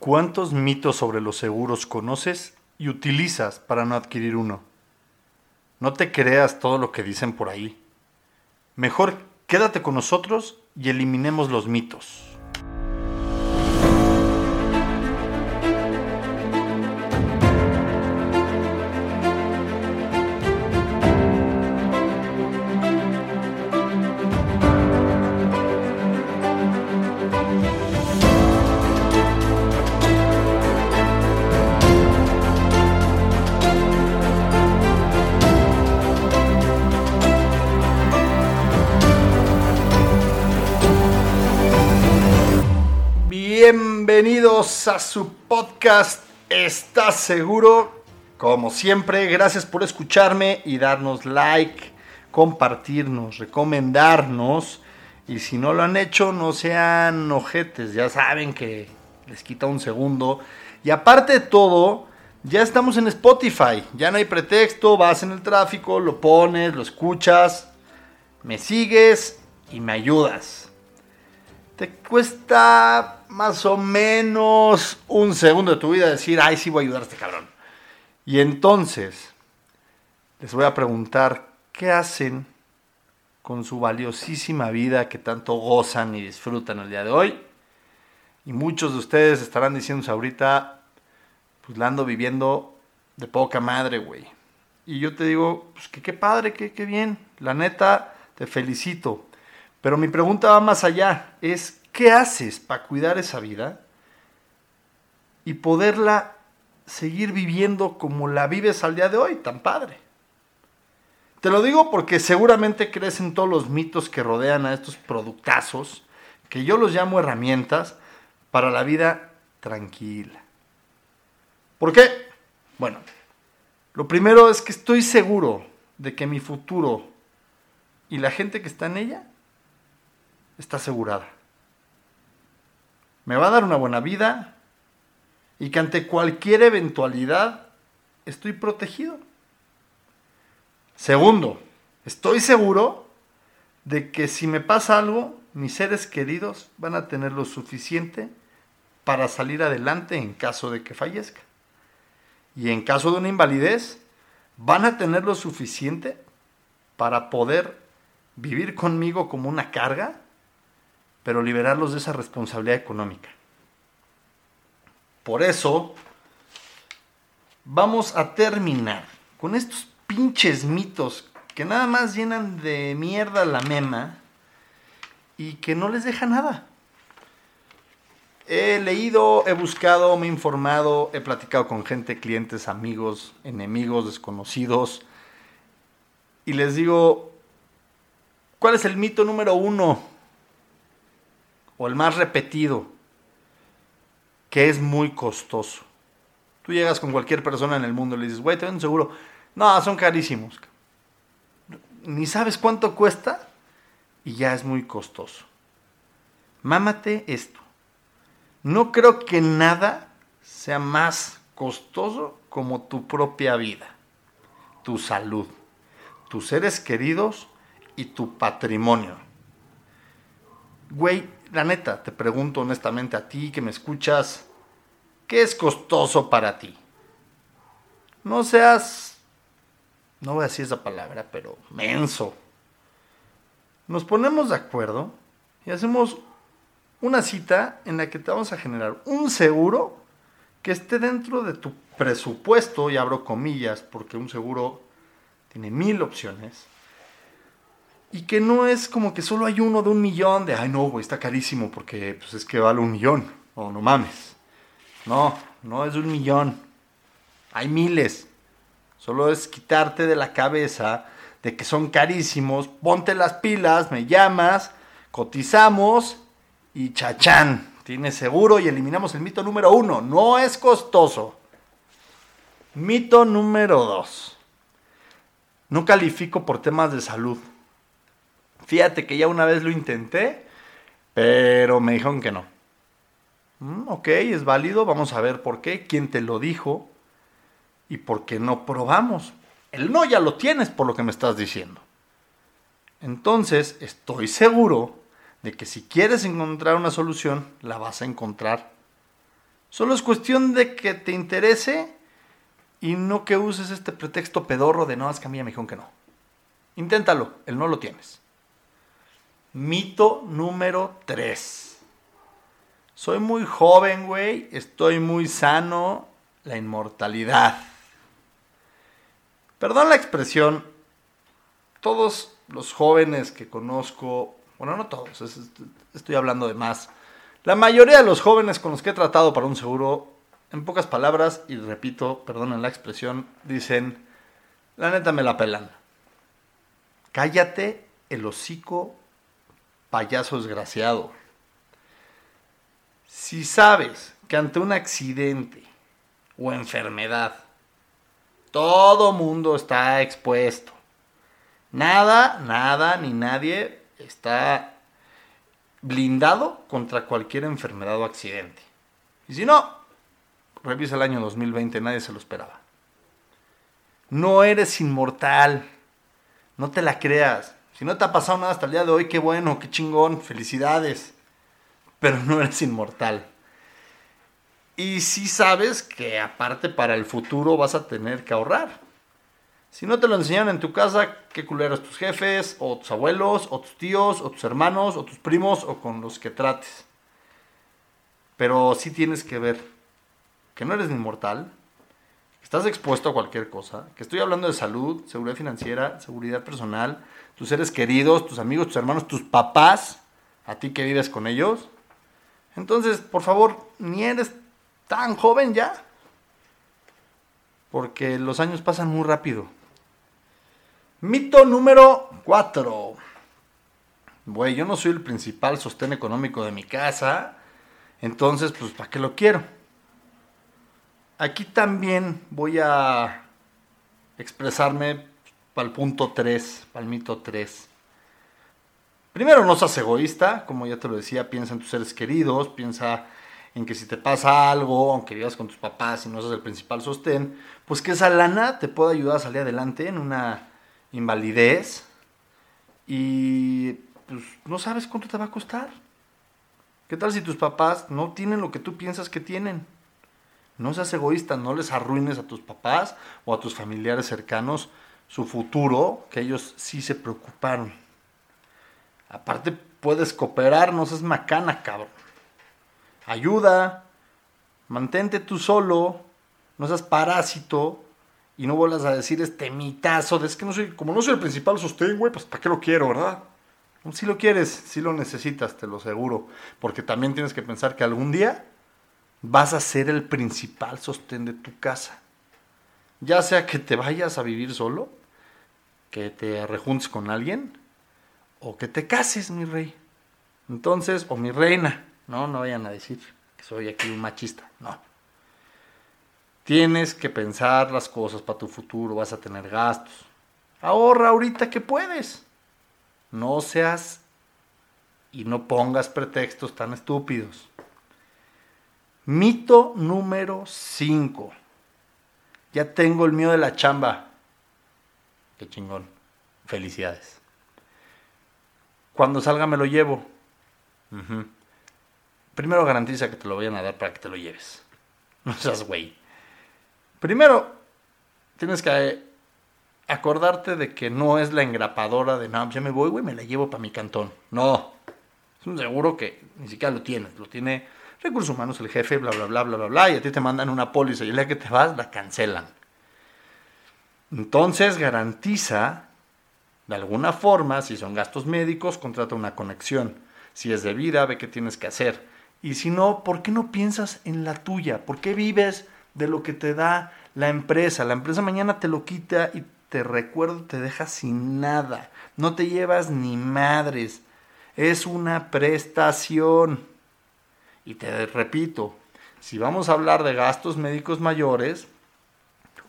¿Cuántos mitos sobre los seguros conoces y utilizas para no adquirir uno? No te creas todo lo que dicen por ahí. Mejor quédate con nosotros y eliminemos los mitos. Bienvenidos a su podcast ¿Estás seguro? Como siempre, gracias por escucharme y darnos like, compartirnos, recomendarnos. Y si no lo han hecho, no sean ojetes, ya saben que les quita un segundo. Y aparte de todo, ya estamos en Spotify, ya no hay pretexto, vas en el tráfico, lo pones, lo escuchas, me sigues y me ayudas. Te cuesta más o menos un segundo de tu vida decir, ay, sí voy a ayudar a este cabrón. Y entonces, les voy a preguntar, ¿qué hacen con su valiosísima vida que tanto gozan y disfrutan el día de hoy? Y muchos de ustedes estarán diciéndose ahorita, pues la ando viviendo de poca madre, güey. Y yo te digo, pues que qué padre, que qué bien. La neta, te felicito. Pero mi pregunta va más allá, es ¿qué haces para cuidar esa vida y poderla seguir viviendo como la vives al día de hoy, tan padre? Te lo digo porque seguramente crees en todos los mitos que rodean a estos productazos, que yo los llamo herramientas para la vida tranquila. ¿Por qué? Bueno, lo primero es que estoy seguro de que mi futuro y la gente que está en ella está asegurada. Me va a dar una buena vida y que ante cualquier eventualidad estoy protegido. Segundo, estoy seguro de que si me pasa algo, mis seres queridos van a tener lo suficiente para salir adelante en caso de que fallezca. Y en caso de una invalidez, van a tener lo suficiente para poder vivir conmigo como una carga pero liberarlos de esa responsabilidad económica. Por eso, vamos a terminar con estos pinches mitos que nada más llenan de mierda la mema y que no les deja nada. He leído, he buscado, me he informado, he platicado con gente, clientes, amigos, enemigos, desconocidos. Y les digo, ¿cuál es el mito número uno o el más repetido, que es muy costoso. Tú llegas con cualquier persona en el mundo y le dices, güey, te un seguro. No, son carísimos. Ni sabes cuánto cuesta y ya es muy costoso. Mámate esto. No creo que nada sea más costoso como tu propia vida, tu salud, tus seres queridos y tu patrimonio. Güey, la neta, te pregunto honestamente a ti que me escuchas, ¿qué es costoso para ti? No seas, no voy a decir esa palabra, pero menso. Nos ponemos de acuerdo y hacemos una cita en la que te vamos a generar un seguro que esté dentro de tu presupuesto, y abro comillas, porque un seguro tiene mil opciones y que no es como que solo hay uno de un millón, de, ay no, güey, está carísimo porque pues es que vale un millón, o no mames. No, no es un millón. Hay miles. Solo es quitarte de la cabeza de que son carísimos, ponte las pilas, me llamas, cotizamos y chachán, tienes seguro y eliminamos el mito número uno, no es costoso. Mito número dos, no califico por temas de salud. Fíjate que ya una vez lo intenté, pero me dijeron que no. Mm, ok, es válido, vamos a ver por qué, quién te lo dijo y por qué no probamos. El no ya lo tienes por lo que me estás diciendo. Entonces, estoy seguro de que si quieres encontrar una solución, la vas a encontrar Solo es cuestión de que te interese y no que uses este pretexto pedorro de no, es que a mí me dijeron que no. Inténtalo, el no lo tienes. Mito número 3. Soy muy joven, güey, estoy muy sano, la inmortalidad. Perdón la expresión, todos los jóvenes que conozco, bueno, no todos, estoy hablando de más. La mayoría de los jóvenes con los que he tratado para un seguro en pocas palabras, y repito, perdonen la expresión, dicen, la neta me la pelan. Cállate el hocico, payaso desgraciado. Si sabes que ante un accidente o enfermedad, todo mundo está expuesto. Nada, nada, ni nadie está blindado contra cualquier enfermedad o accidente. Y si no, Revisa el año 2020, nadie se lo esperaba. No eres inmortal. No te la creas. Si no te ha pasado nada hasta el día de hoy, qué bueno, qué chingón, felicidades. Pero no eres inmortal. Y sí sabes que aparte para el futuro vas a tener que ahorrar. Si no te lo enseñaron en tu casa, qué culeros tus jefes, o tus abuelos, o tus tíos, o tus hermanos, o tus primos, o con los que trates. Pero sí tienes que ver que no eres inmortal, estás expuesto a cualquier cosa, que estoy hablando de salud, seguridad financiera, seguridad personal, tus seres queridos, tus amigos, tus hermanos, tus papás, a ti que vives con ellos. Entonces, por favor, ni eres tan joven ya, porque los años pasan muy rápido. Mito número 4. Güey, yo no soy el principal sostén económico de mi casa, entonces, pues, ¿para qué lo quiero? Aquí también voy a expresarme para el punto 3, para el mito 3. Primero, no seas egoísta, como ya te lo decía, piensa en tus seres queridos, piensa en que si te pasa algo, aunque vivas con tus papás y no seas el principal sostén, pues que esa lana te pueda ayudar a salir adelante en una invalidez y pues no sabes cuánto te va a costar. ¿Qué tal si tus papás no tienen lo que tú piensas que tienen? No seas egoísta, no les arruines a tus papás o a tus familiares cercanos su futuro, que ellos sí se preocuparon. Aparte, puedes cooperar, no seas macana, cabrón. Ayuda, mantente tú solo, no seas parásito y no vuelvas a decir este mitazo de es que no soy, como no soy el principal sostén, güey, pues ¿para qué lo quiero, verdad? Si lo quieres, si lo necesitas, te lo aseguro. Porque también tienes que pensar que algún día vas a ser el principal sostén de tu casa. Ya sea que te vayas a vivir solo, que te rejuntes con alguien, o que te cases, mi rey. Entonces, o mi reina, no, no vayan a decir que soy aquí un machista, no. Tienes que pensar las cosas para tu futuro, vas a tener gastos. Ahorra ahorita que puedes. No seas y no pongas pretextos tan estúpidos. Mito número 5. Ya tengo el mío de la chamba. Qué chingón. Felicidades. Cuando salga me lo llevo. Primero garantiza que te lo vayan a dar para que te lo lleves. No seas güey. Primero, tienes que acordarte de que no es la engrapadora de, no, ya me voy, güey, me la llevo para mi cantón. No. Es un seguro que ni siquiera lo tienes. Lo tiene recursos humanos, el jefe, bla, bla, bla, bla, bla, bla, y a ti te mandan una póliza y el que te vas la cancelan. Entonces garantiza, de alguna forma, si son gastos médicos, contrata una conexión. Si es de vida, ve qué tienes que hacer. Y si no, ¿por qué no piensas en la tuya? ¿Por qué vives de lo que te da la empresa? La empresa mañana te lo quita y te recuerdo, te deja sin nada. No te llevas ni madres. Es una prestación. Y te repito, si vamos a hablar de gastos médicos mayores,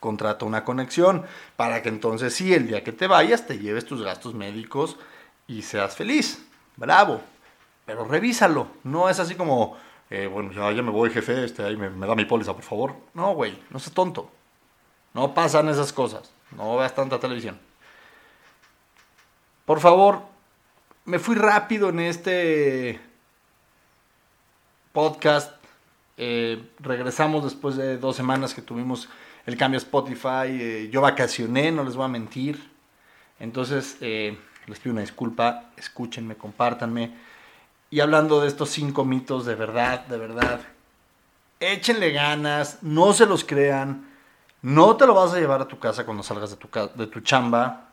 contrata una conexión para que entonces sí, el día que te vayas, te lleves tus gastos médicos y seas feliz. Bravo. Pero revísalo. No es así como, eh, bueno, ya, ya, me voy, jefe, este, ahí me, me da mi póliza, por favor. No, güey, no seas tonto. No pasan esas cosas. No veas tanta televisión. Por favor, me fui rápido en este podcast Eh, regresamos después de dos semanas que tuvimos el cambio a Spotify. Eh, yo vacacioné, no les voy a mentir. Entonces, eh, les pido una disculpa. Escúchenme, compártanme. Y hablando de estos cinco mitos, de verdad, de verdad, échenle ganas, no se los crean. No te lo vas a llevar a tu casa cuando salgas de tu, de tu chamba.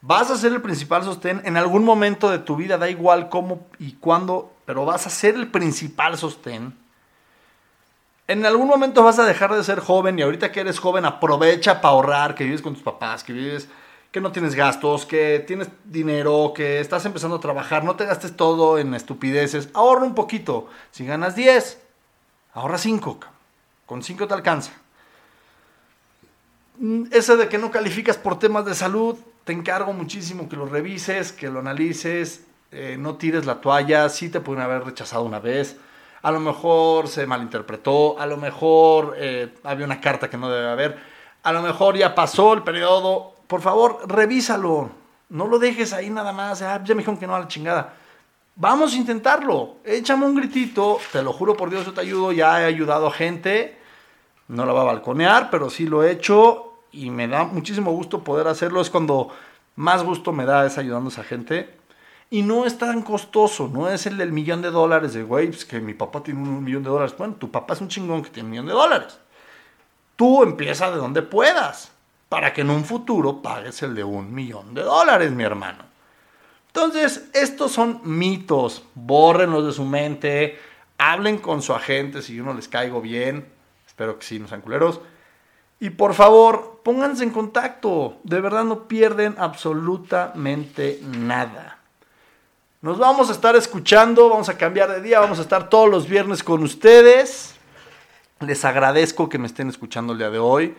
Vas a ser el principal sostén en algún momento de tu vida, da igual cómo y cuándo, pero vas a ser el principal sostén. En algún momento vas a dejar de ser joven y ahorita que eres joven aprovecha para ahorrar, que vives con tus papás, que vives, que no tienes gastos, que tienes dinero, que estás empezando a trabajar, no te gastes todo en estupideces, ahorra un poquito. Si ganas 10, ahorra 5, con 5 te alcanza. Mm, ese de que no calificas por temas de salud, te encargo muchísimo que lo revises, que lo analices, eh, no tires la toalla, sí te pueden haber rechazado una vez, a lo mejor se malinterpretó, a lo mejor eh, había una carta que no debe haber, a lo mejor ya pasó el periodo, por favor, revísalo, no lo dejes ahí nada más, ah, ya me dijeron que no a la chingada. Vamos a intentarlo, échame un gritito, te lo juro por Dios, yo te ayudo, ya he ayudado a gente, no la va a balconear, pero sí lo he hecho y me da muchísimo gusto poder hacerlo. Es cuando más gusto me da es ayudando a esa gente. Y no es tan costoso, no es el del millón de dólares de waves, que mi papá tiene un millón de dólares. Bueno, tu papá es un chingón que tiene un millón de dólares. Tú empieza de donde puedas, para que en un futuro pagues el de un millón de dólares, mi hermano. Entonces, estos son mitos, bórrenlos de su mente, hablen con su agente si uno les caigo bien, espero que sí, no sean culeros y por favor, pónganse en contacto. De verdad no pierden absolutamente nada. Nos vamos a estar escuchando, vamos a cambiar de día, vamos a estar todos los viernes con ustedes. Les agradezco que me estén escuchando el día de hoy.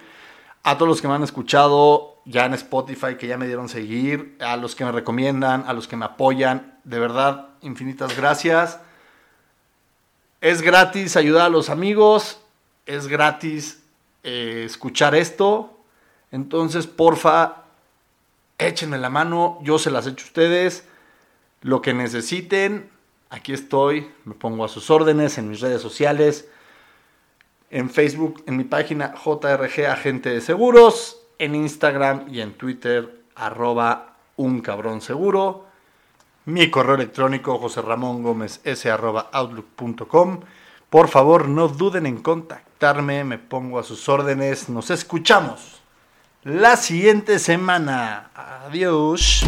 A todos los que me han escuchado ya en Spotify, que ya me dieron seguir, a los que me recomiendan, a los que me apoyan, de verdad, infinitas gracias. Es gratis ayudar a los amigos, es gratis eh, escuchar esto. Entonces, porfa, échenme la mano, yo se las echo a ustedes. Lo que necesiten, aquí estoy, me pongo a sus órdenes en mis redes sociales, en Facebook, en mi página JRG Agente de Seguros, en Instagram y en Twitter, arroba un cabrón seguro. Mi correo electrónico, José Ramón Gómez, s arroba outlook.com. Por favor, no duden en contactarme, me pongo a sus órdenes. Nos escuchamos la siguiente semana. Adiós.